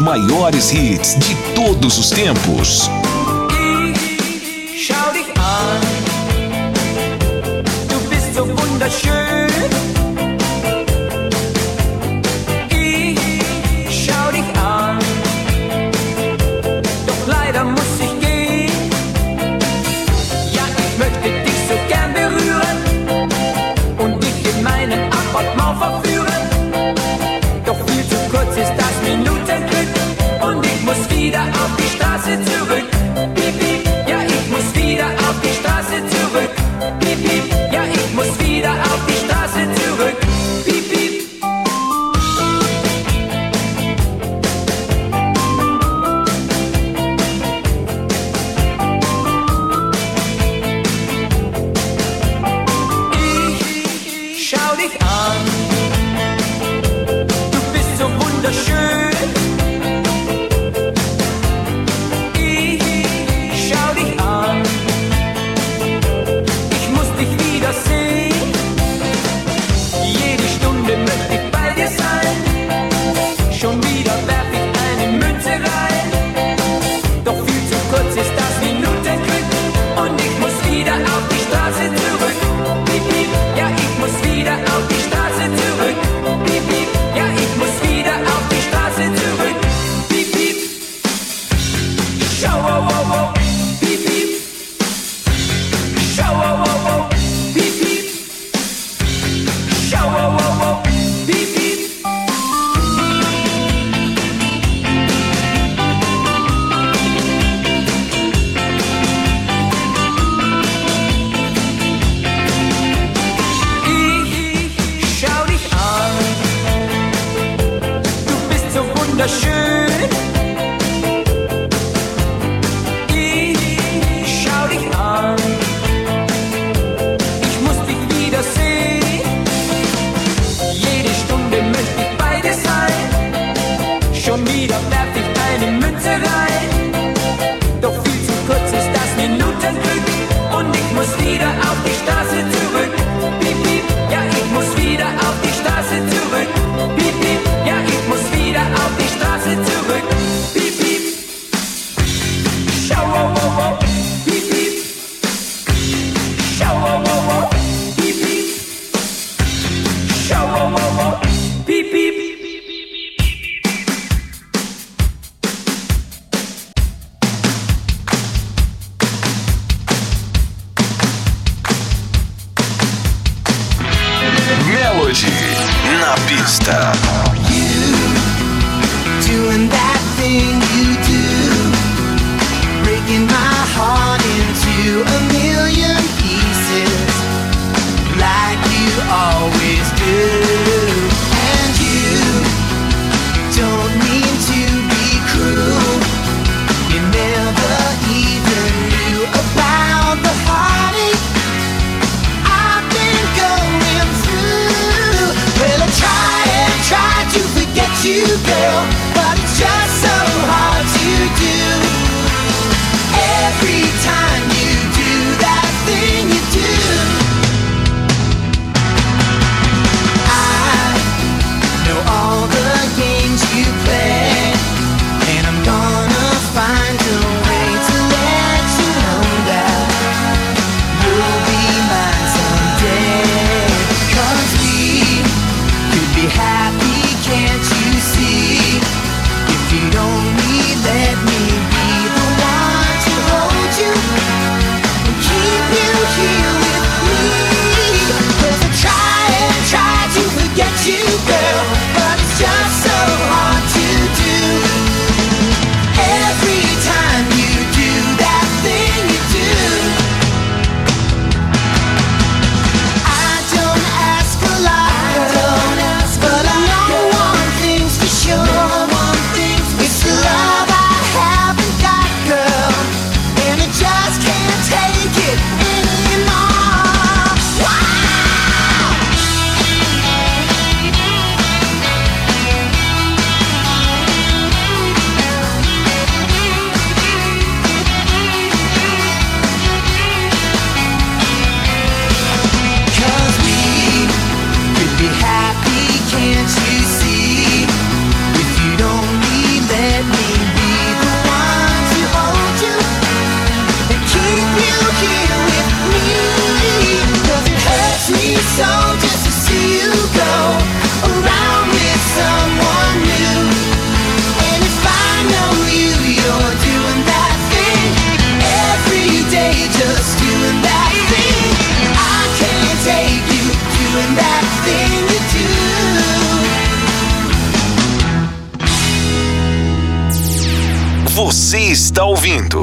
maiores hits de todos os tempos. Shouting du bist so wunderschön.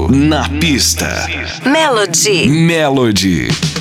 Na pista. Melody. Melody.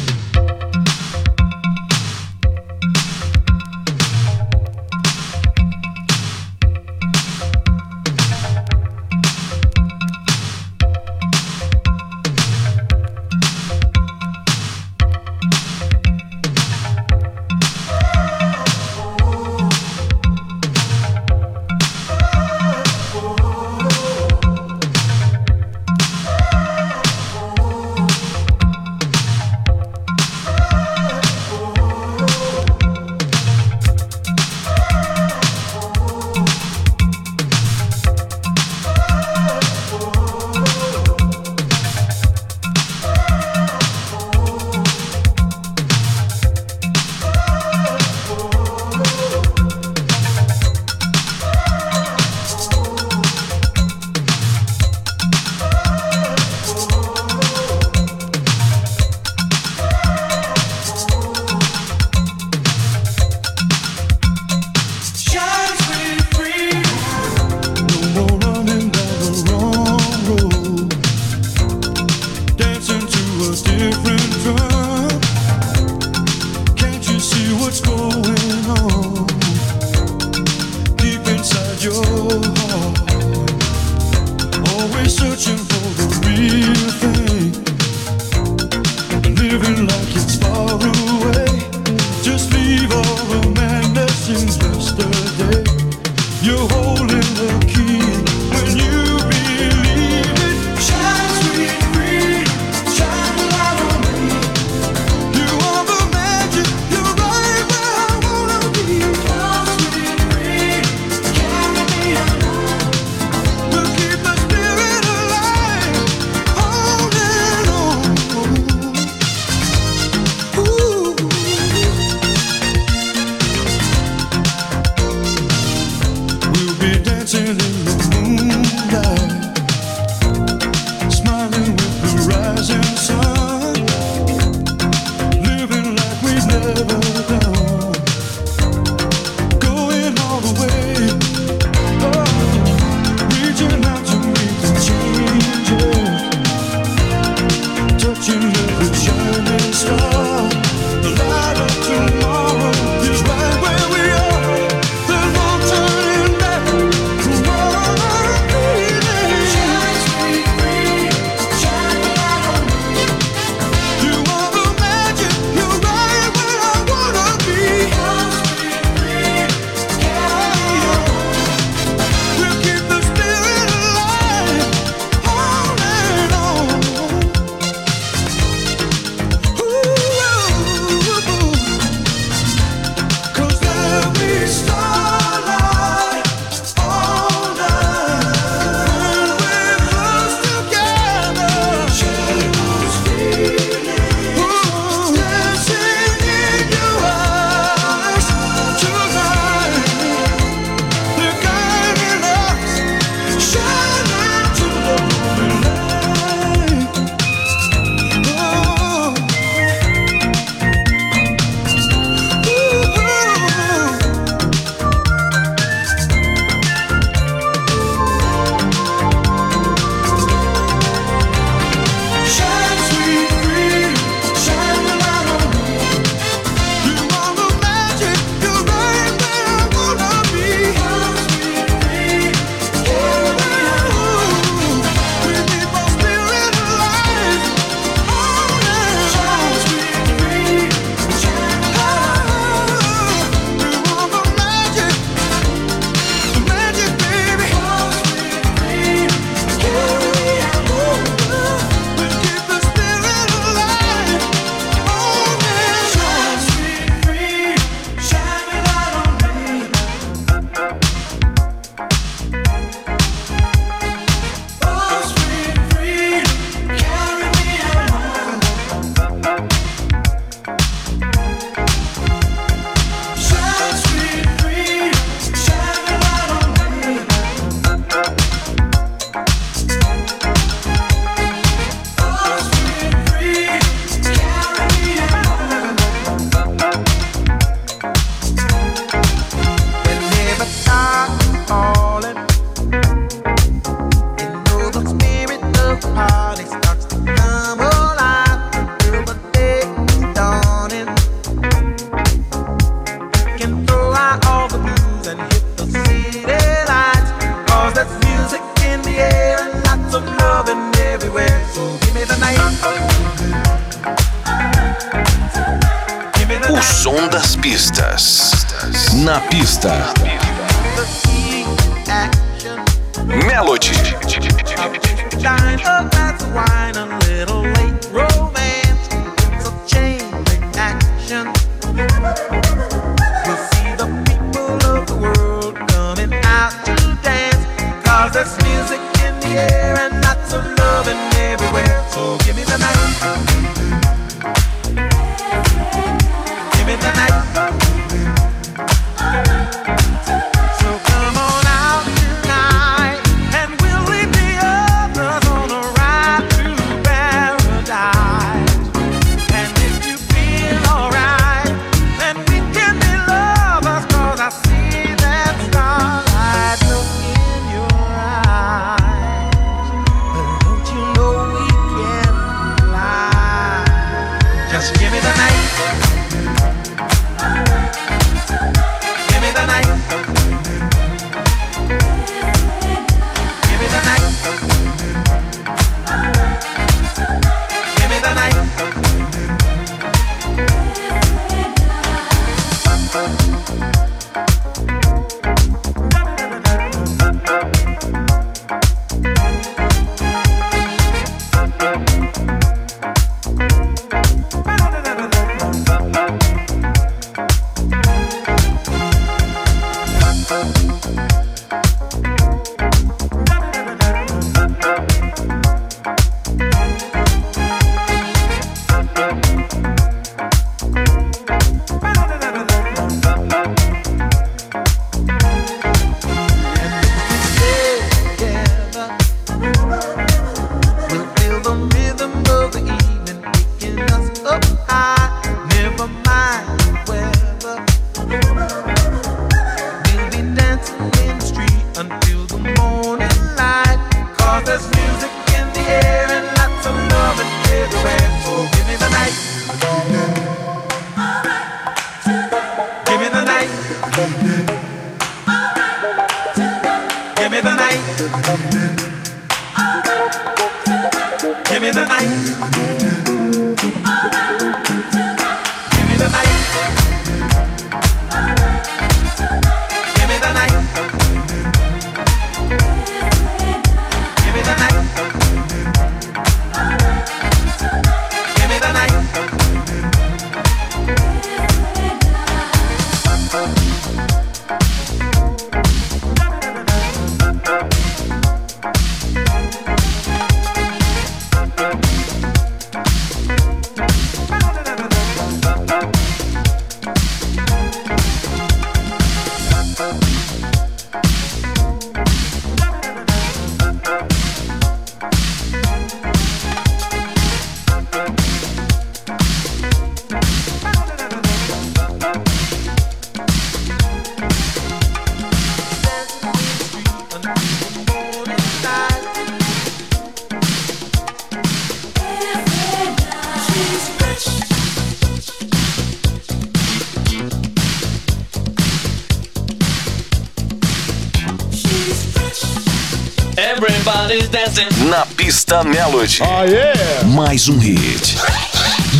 Na pista Melody. Oh, yeah. Mais um hit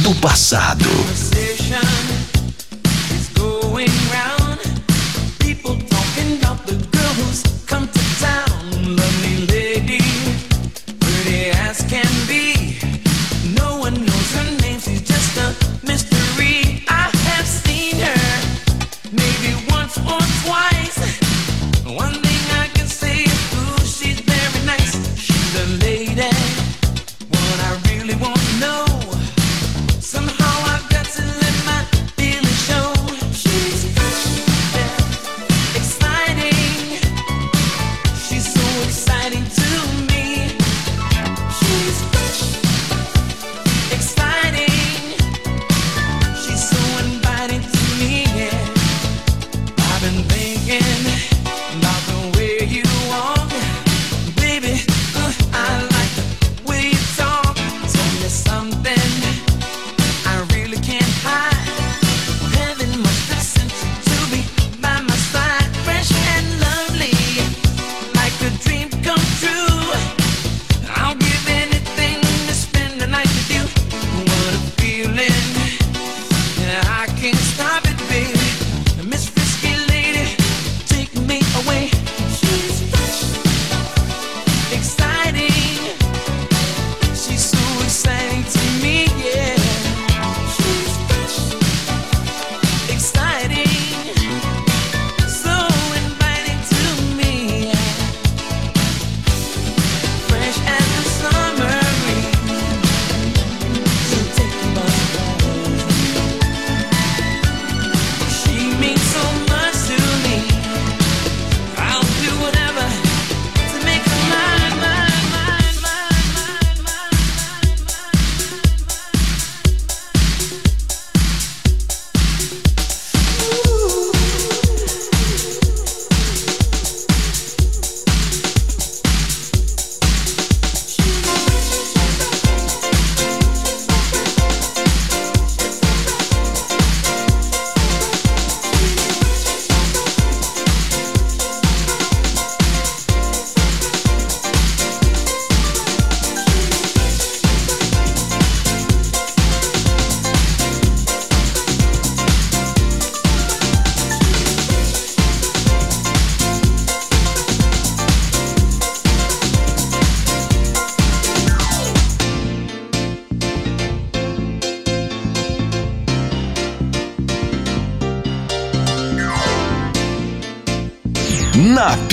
do passado.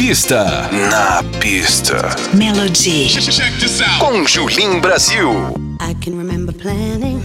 Pista. Na pista. Melody. Com Julim Brasil. I can remember planning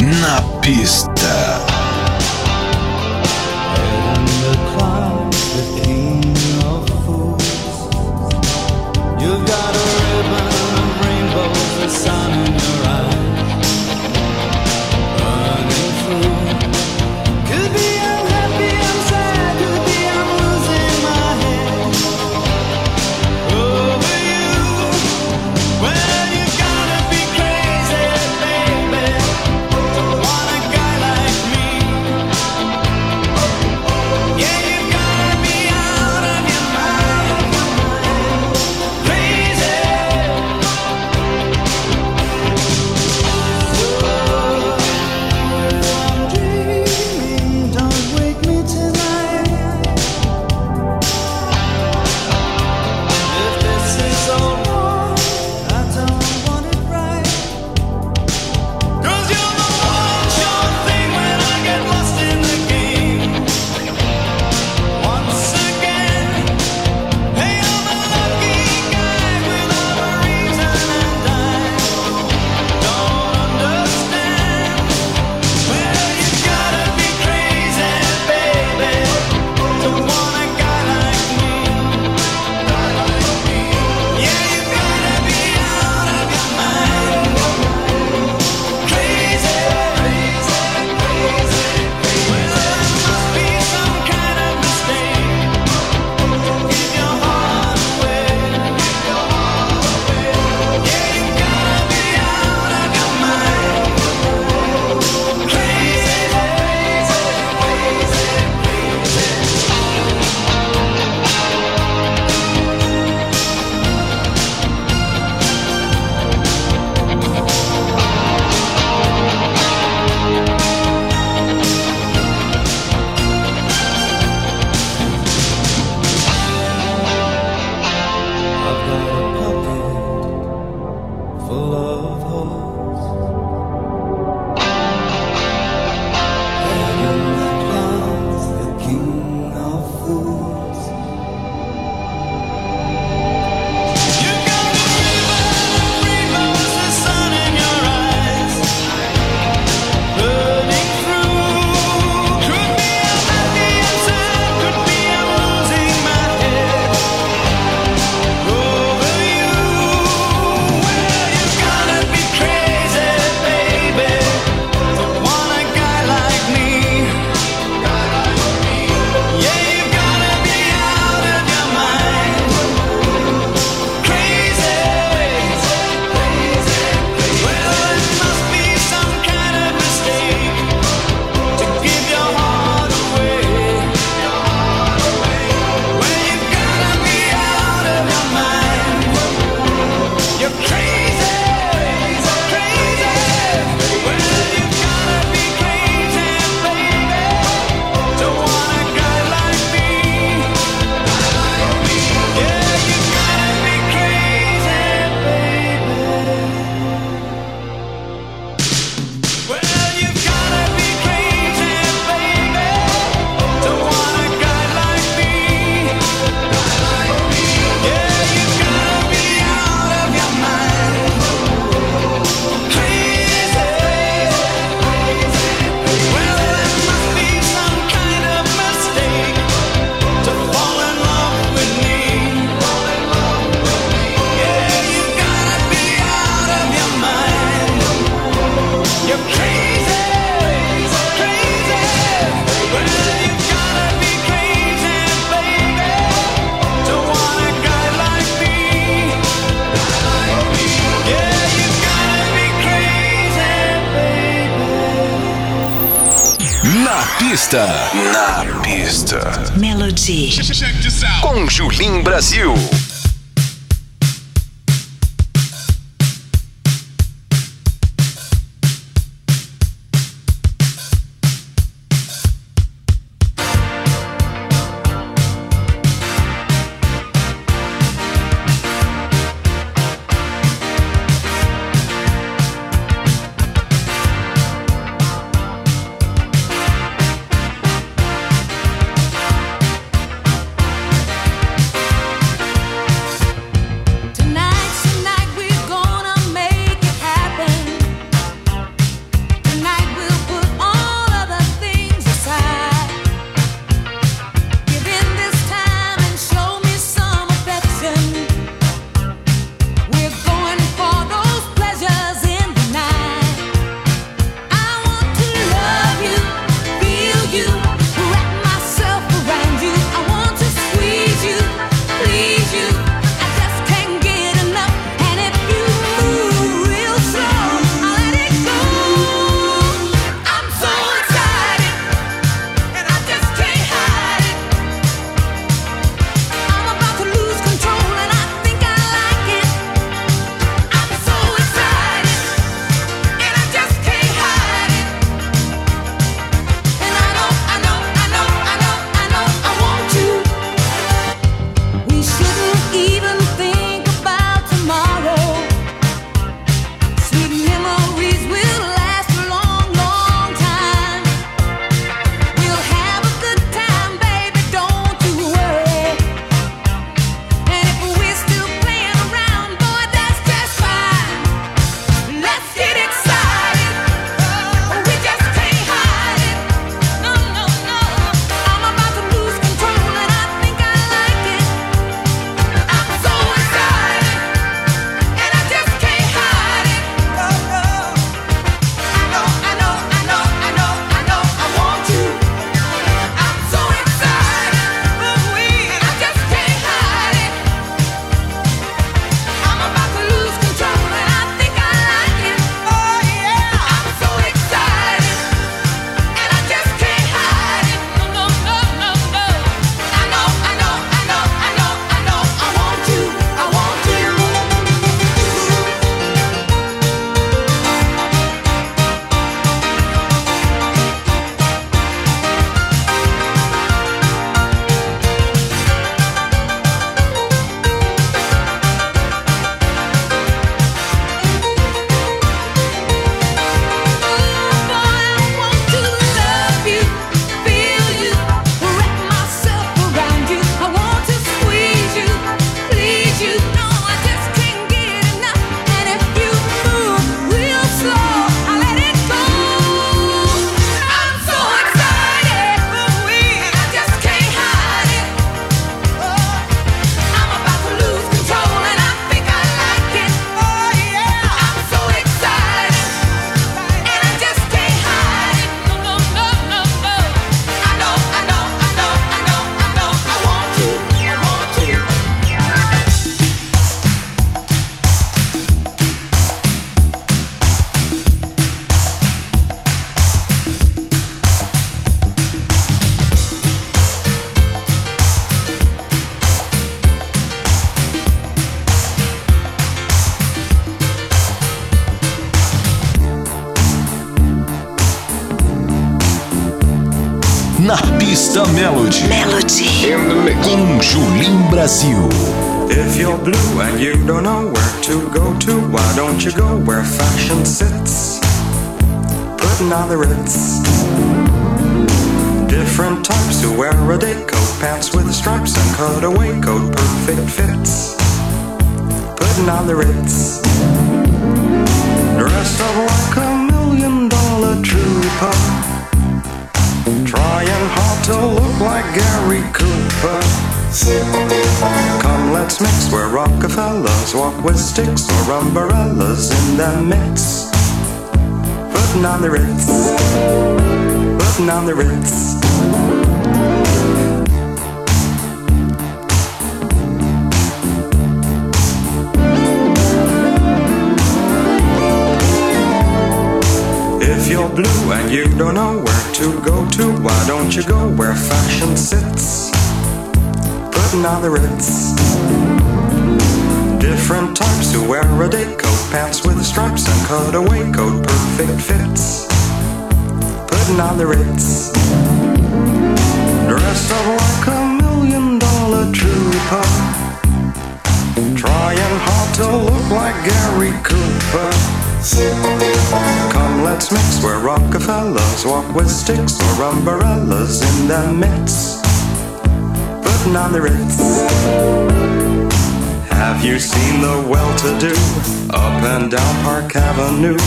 На пистах. Melody. Com Julim Brasil. Julim Brazil. If you're blue and you don't know where to go to, why don't you go where fashion sits? Putting on the ritz. Different types who wear a day coat, pants with stripes and cutaway coat, perfect fits. Putting on the ritz. Dressed up like a million dollar trooper. Trying hard to look like Gary Cooper. Come, let's mix where Rockefellers walk with sticks or umbrellas in their mix. Putting on the ritz. Putting on the ritz. If you're blue and you don't know where to go to, why don't you go where fashion sits? Ritz. Different types who wear a day coat, pants with stripes and cutaway coat, perfect fits. Putting on the ritz. Dressed up like a million dollar trooper. Trying hard to look like Gary Cooper. Come, let's mix where Rockefellers walk with sticks or umbrellas in their midst. Putting on the ritz. Have you seen the well-to-do up and down Park Avenue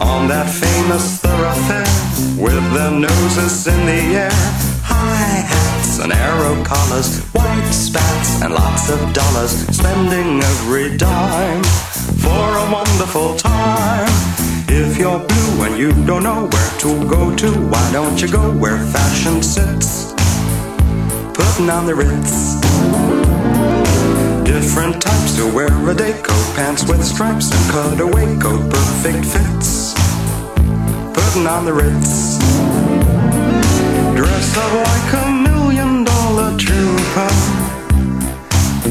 on that famous thoroughfare with their noses in the air? High hats and arrow collars, white spats and lots of dollars, spending every dime for a wonderful time. If you're blue and you don't know where to go to, why don't you go where fashion sits? Putting on the ritz. Different types to wear a day coat, pants with stripes and cutaway coat, perfect fits. Putting on the ritz. Dressed up like a million dollar trooper.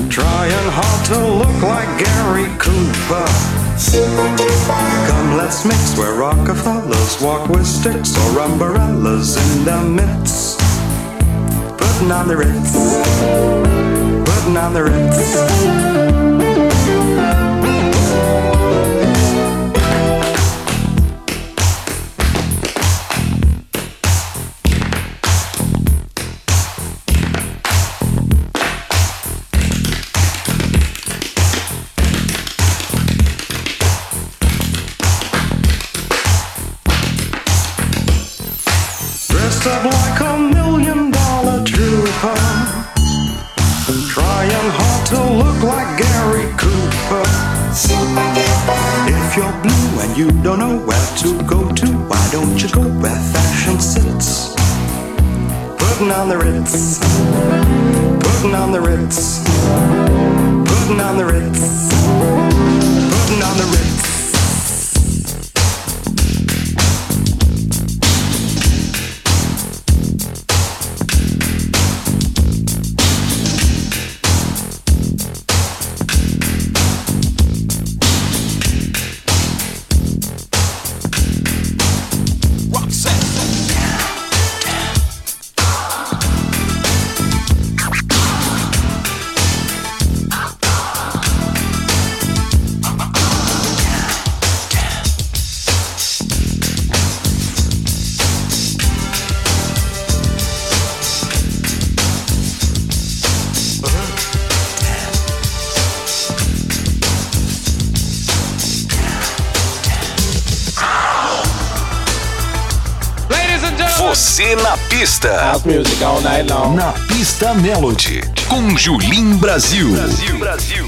Trying hard to look like Gary Cooper. Come, let's mix where Rockefellers walk with sticks or umbrellas in their midst. Putting on the ritz. Putting on the ritz. Ritz. Putting on the ritz. Putting on the ritz. pista. Na pista Melody. Com Julim Brasil. Brasil. Brasil.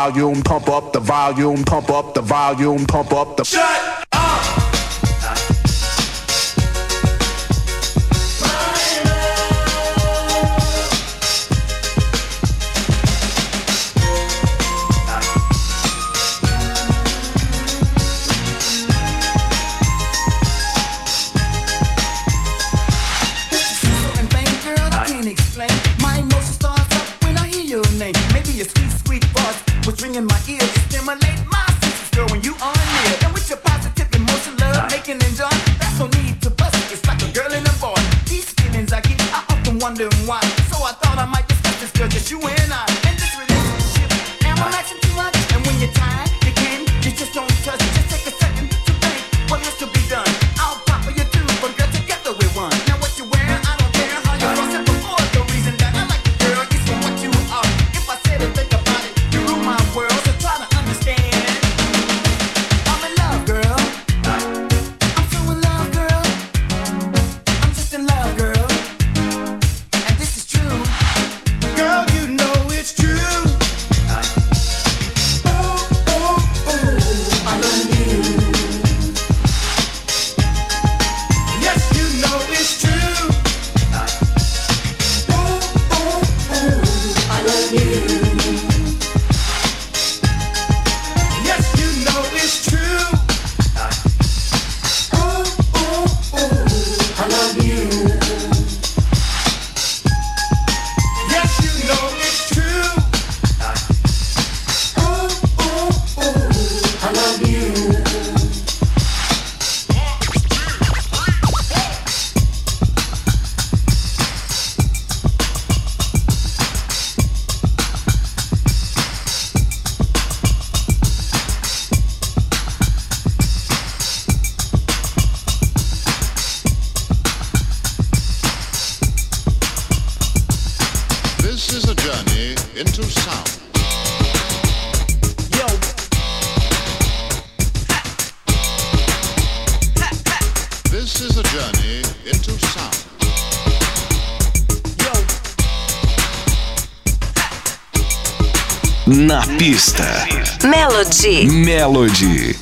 Volume, pump up the volume, pump up the volume, pump up the. Shut Melody. Melody.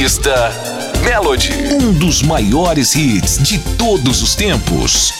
Pista Melody. Um dos maiores hits de todos os tempos.